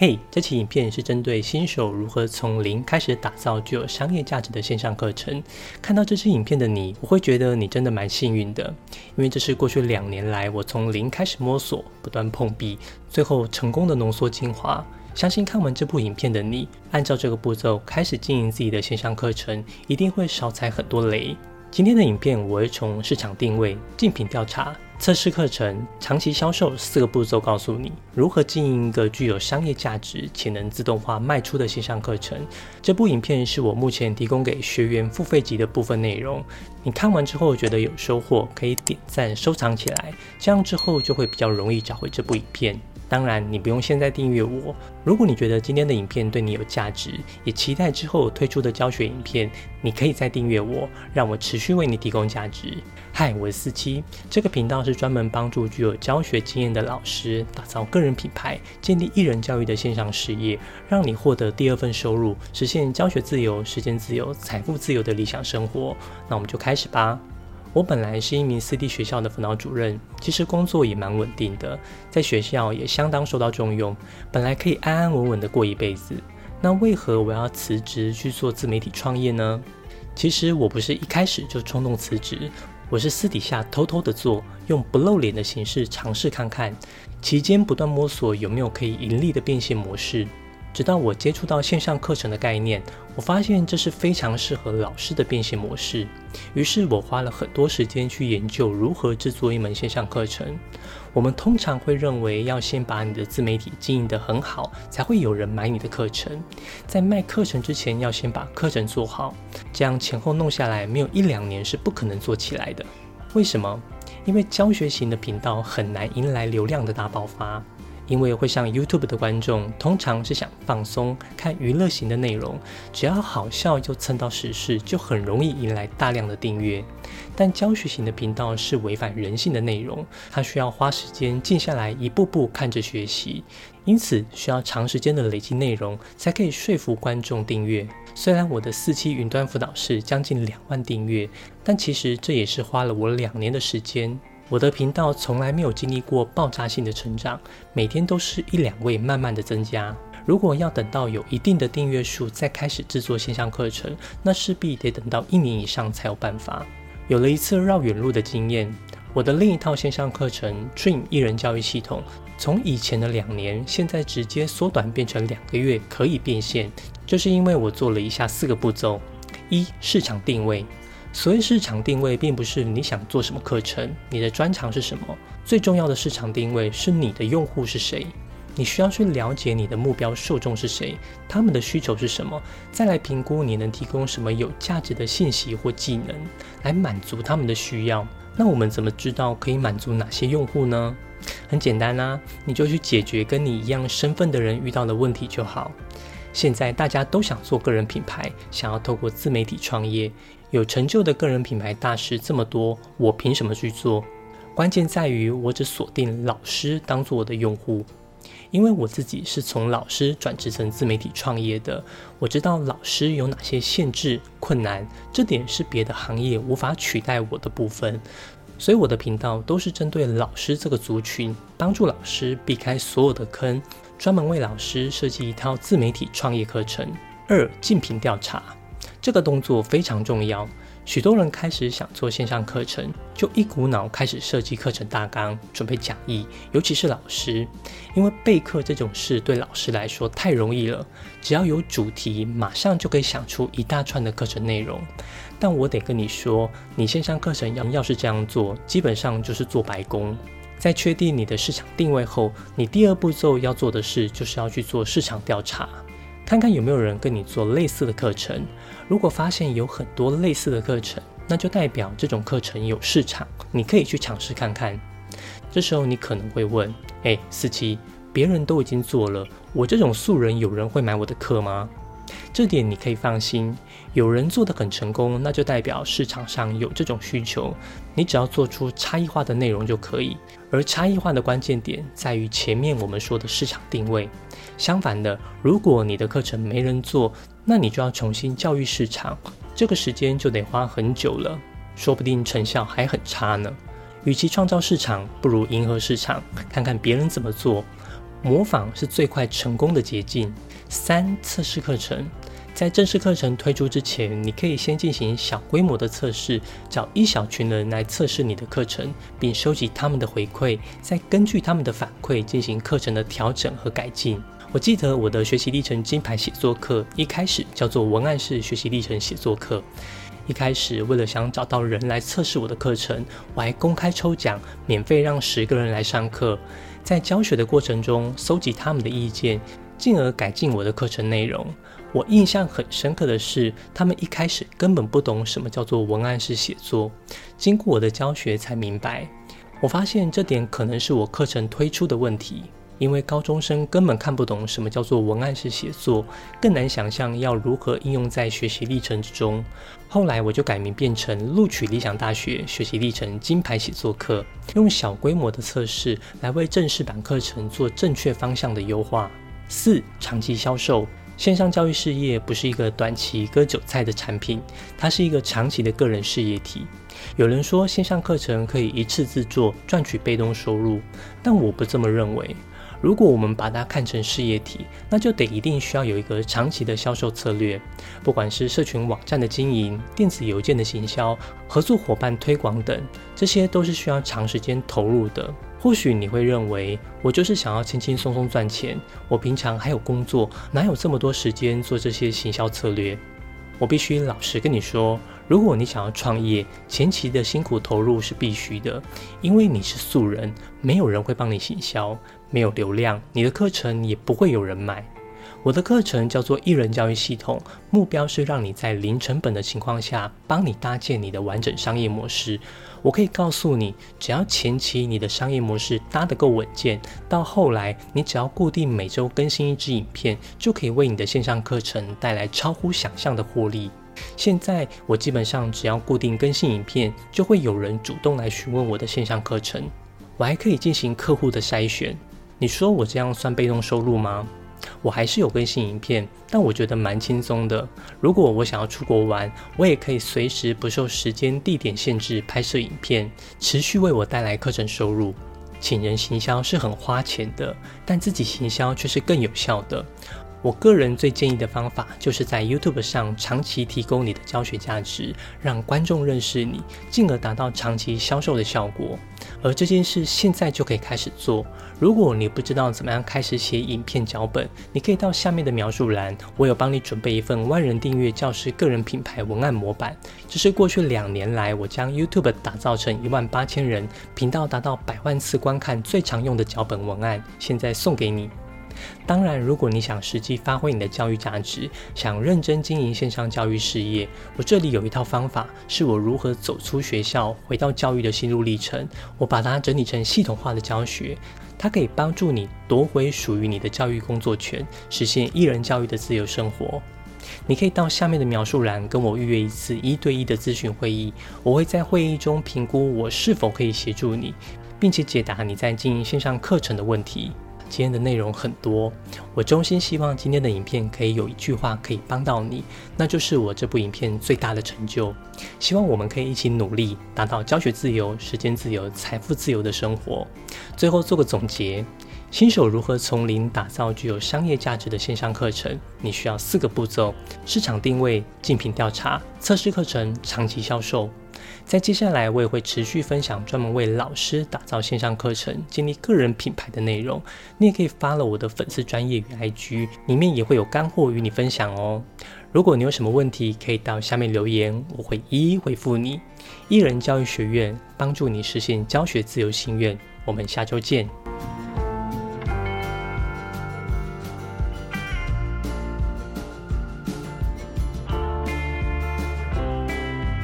嘿，这期影片是针对新手如何从零开始打造具有商业价值的线上课程。看到这支影片的你，我会觉得你真的蛮幸运的，因为这是过去两年来我从零开始摸索、不断碰壁，最后成功的浓缩精华。相信看完这部影片的你，按照这个步骤开始经营自己的线上课程，一定会少踩很多雷。今天的影片，我会从市场定位、竞品调查。测试课程、长期销售四个步骤，告诉你如何经营一个具有商业价值且能自动化卖出的线上课程。这部影片是我目前提供给学员付费级的部分内容。你看完之后觉得有收获，可以点赞收藏起来，这样之后就会比较容易找回这部影片。当然，你不用现在订阅我。如果你觉得今天的影片对你有价值，也期待之后推出的教学影片，你可以再订阅我，让我持续为你提供价值。嗨，我是四七，这个频道是专门帮助具有教学经验的老师打造个人品牌、建立艺人教育的线上事业，让你获得第二份收入，实现教学自由、时间自由、财富自由的理想生活。那我们就开始吧。我本来是一名私立学校的辅导主任，其实工作也蛮稳定的，在学校也相当受到重用，本来可以安安稳稳的过一辈子。那为何我要辞职去做自媒体创业呢？其实我不是一开始就冲动辞职，我是私底下偷偷的做，用不露脸的形式尝试看看，期间不断摸索有没有可以盈利的变现模式。直到我接触到线上课程的概念，我发现这是非常适合老师的变现模式。于是我花了很多时间去研究如何制作一门线上课程。我们通常会认为要先把你的自媒体经营得很好，才会有人买你的课程。在卖课程之前，要先把课程做好，这样前后弄下来，没有一两年是不可能做起来的。为什么？因为教学型的频道很难迎来流量的大爆发。因为会上 YouTube 的观众通常是想放松、看娱乐型的内容，只要好笑又蹭到时事，就很容易引来大量的订阅。但教学型的频道是违反人性的内容，它需要花时间静下来，一步步看着学习，因此需要长时间的累积内容，才可以说服观众订阅。虽然我的四期云端辅导室将近两万订阅，但其实这也是花了我两年的时间。我的频道从来没有经历过爆炸性的成长，每天都是一两位慢慢的增加。如果要等到有一定的订阅数再开始制作线上课程，那势必得等到一年以上才有办法。有了一次绕远路的经验，我的另一套线上课程 Dream 艺人教育系统，从以前的两年，现在直接缩短变成两个月可以变现，就是因为我做了以下四个步骤：一、市场定位。所谓市场定位，并不是你想做什么课程，你的专长是什么。最重要的市场定位是你的用户是谁。你需要去了解你的目标受众是谁，他们的需求是什么，再来评估你能提供什么有价值的信息或技能，来满足他们的需要。那我们怎么知道可以满足哪些用户呢？很简单啊，你就去解决跟你一样身份的人遇到的问题就好。现在大家都想做个人品牌，想要透过自媒体创业。有成就的个人品牌大师这么多，我凭什么去做？关键在于我只锁定老师当做我的用户，因为我自己是从老师转职成自媒体创业的，我知道老师有哪些限制、困难，这点是别的行业无法取代我的部分。所以我的频道都是针对老师这个族群，帮助老师避开所有的坑，专门为老师设计一套自媒体创业课程。二、竞品调查。这个动作非常重要。许多人开始想做线上课程，就一股脑开始设计课程大纲，准备讲义。尤其是老师，因为备课这种事对老师来说太容易了，只要有主题，马上就可以想出一大串的课程内容。但我得跟你说，你线上课程要要是这样做，基本上就是做白工。在确定你的市场定位后，你第二步骤要做的事，就是要去做市场调查。看看有没有人跟你做类似的课程，如果发现有很多类似的课程，那就代表这种课程有市场，你可以去尝试看看。这时候你可能会问：哎，四七，别人都已经做了，我这种素人有人会买我的课吗？这点你可以放心，有人做的很成功，那就代表市场上有这种需求。你只要做出差异化的内容就可以，而差异化的关键点在于前面我们说的市场定位。相反的，如果你的课程没人做，那你就要重新教育市场，这个时间就得花很久了，说不定成效还很差呢。与其创造市场，不如迎合市场，看看别人怎么做。模仿是最快成功的捷径。三、测试课程。在正式课程推出之前，你可以先进行小规模的测试，找一小群人来测试你的课程，并收集他们的回馈，再根据他们的反馈进行课程的调整和改进。我记得我的学习历程金牌写作课一开始叫做文案式学习历程写作课。一开始为了想找到人来测试我的课程，我还公开抽奖，免费让十个人来上课，在教学的过程中搜集他们的意见，进而改进我的课程内容。我印象很深刻的是，他们一开始根本不懂什么叫做文案式写作，经过我的教学才明白。我发现这点可能是我课程推出的问题，因为高中生根本看不懂什么叫做文案式写作，更难想象要如何应用在学习历程之中。后来我就改名变成录取理想大学学习历程金牌写作课，用小规模的测试来为正式版课程做正确方向的优化。四、长期销售。线上教育事业不是一个短期割韭菜的产品，它是一个长期的个人事业体。有人说线上课程可以一次制作赚取被动收入，但我不这么认为。如果我们把它看成事业体，那就得一定需要有一个长期的销售策略，不管是社群网站的经营、电子邮件的行销、合作伙伴推广等，这些都是需要长时间投入的。或许你会认为，我就是想要轻轻松松赚钱，我平常还有工作，哪有这么多时间做这些行销策略？我必须老实跟你说，如果你想要创业，前期的辛苦投入是必须的，因为你是素人，没有人会帮你行销，没有流量，你的课程也不会有人买。我的课程叫做艺人教育系统，目标是让你在零成本的情况下，帮你搭建你的完整商业模式。我可以告诉你，只要前期你的商业模式搭得够稳健，到后来你只要固定每周更新一支影片，就可以为你的线上课程带来超乎想象的获利。现在我基本上只要固定更新影片，就会有人主动来询问我的线上课程。我还可以进行客户的筛选。你说我这样算被动收入吗？我还是有更新影片，但我觉得蛮轻松的。如果我想要出国玩，我也可以随时不受时间、地点限制拍摄影片，持续为我带来课程收入。请人行销是很花钱的，但自己行销却是更有效的。我个人最建议的方法，就是在 YouTube 上长期提供你的教学价值，让观众认识你，进而达到长期销售的效果。而这件事现在就可以开始做。如果你不知道怎么样开始写影片脚本，你可以到下面的描述栏，我有帮你准备一份万人订阅教师个人品牌文案模板。这是过去两年来我将 YouTube 打造成一万八千人频道达到百万次观看最常用的脚本文案，现在送给你。当然，如果你想实际发挥你的教育价值，想认真经营线上教育事业，我这里有一套方法，是我如何走出学校，回到教育的心路历程。我把它整理成系统化的教学，它可以帮助你夺回属于你的教育工作权，实现一人教育的自由生活。你可以到下面的描述栏跟我预约一次一对一的咨询会议，我会在会议中评估我是否可以协助你，并且解答你在经营线上课程的问题。今天的内容很多，我衷心希望今天的影片可以有一句话可以帮到你，那就是我这部影片最大的成就。希望我们可以一起努力，达到教学自由、时间自由、财富自由的生活。最后做个总结：新手如何从零打造具有商业价值的线上课程？你需要四个步骤：市场定位、竞品调查、测试课程、长期销售。在接下来，我也会持续分享专门为老师打造线上课程、建立个人品牌的内容。你也可以发了我的粉丝专业与 IG，里面也会有干货与你分享哦。如果你有什么问题，可以到下面留言，我会一一回复你。艺人教育学院帮助你实现教学自由心愿，我们下周见。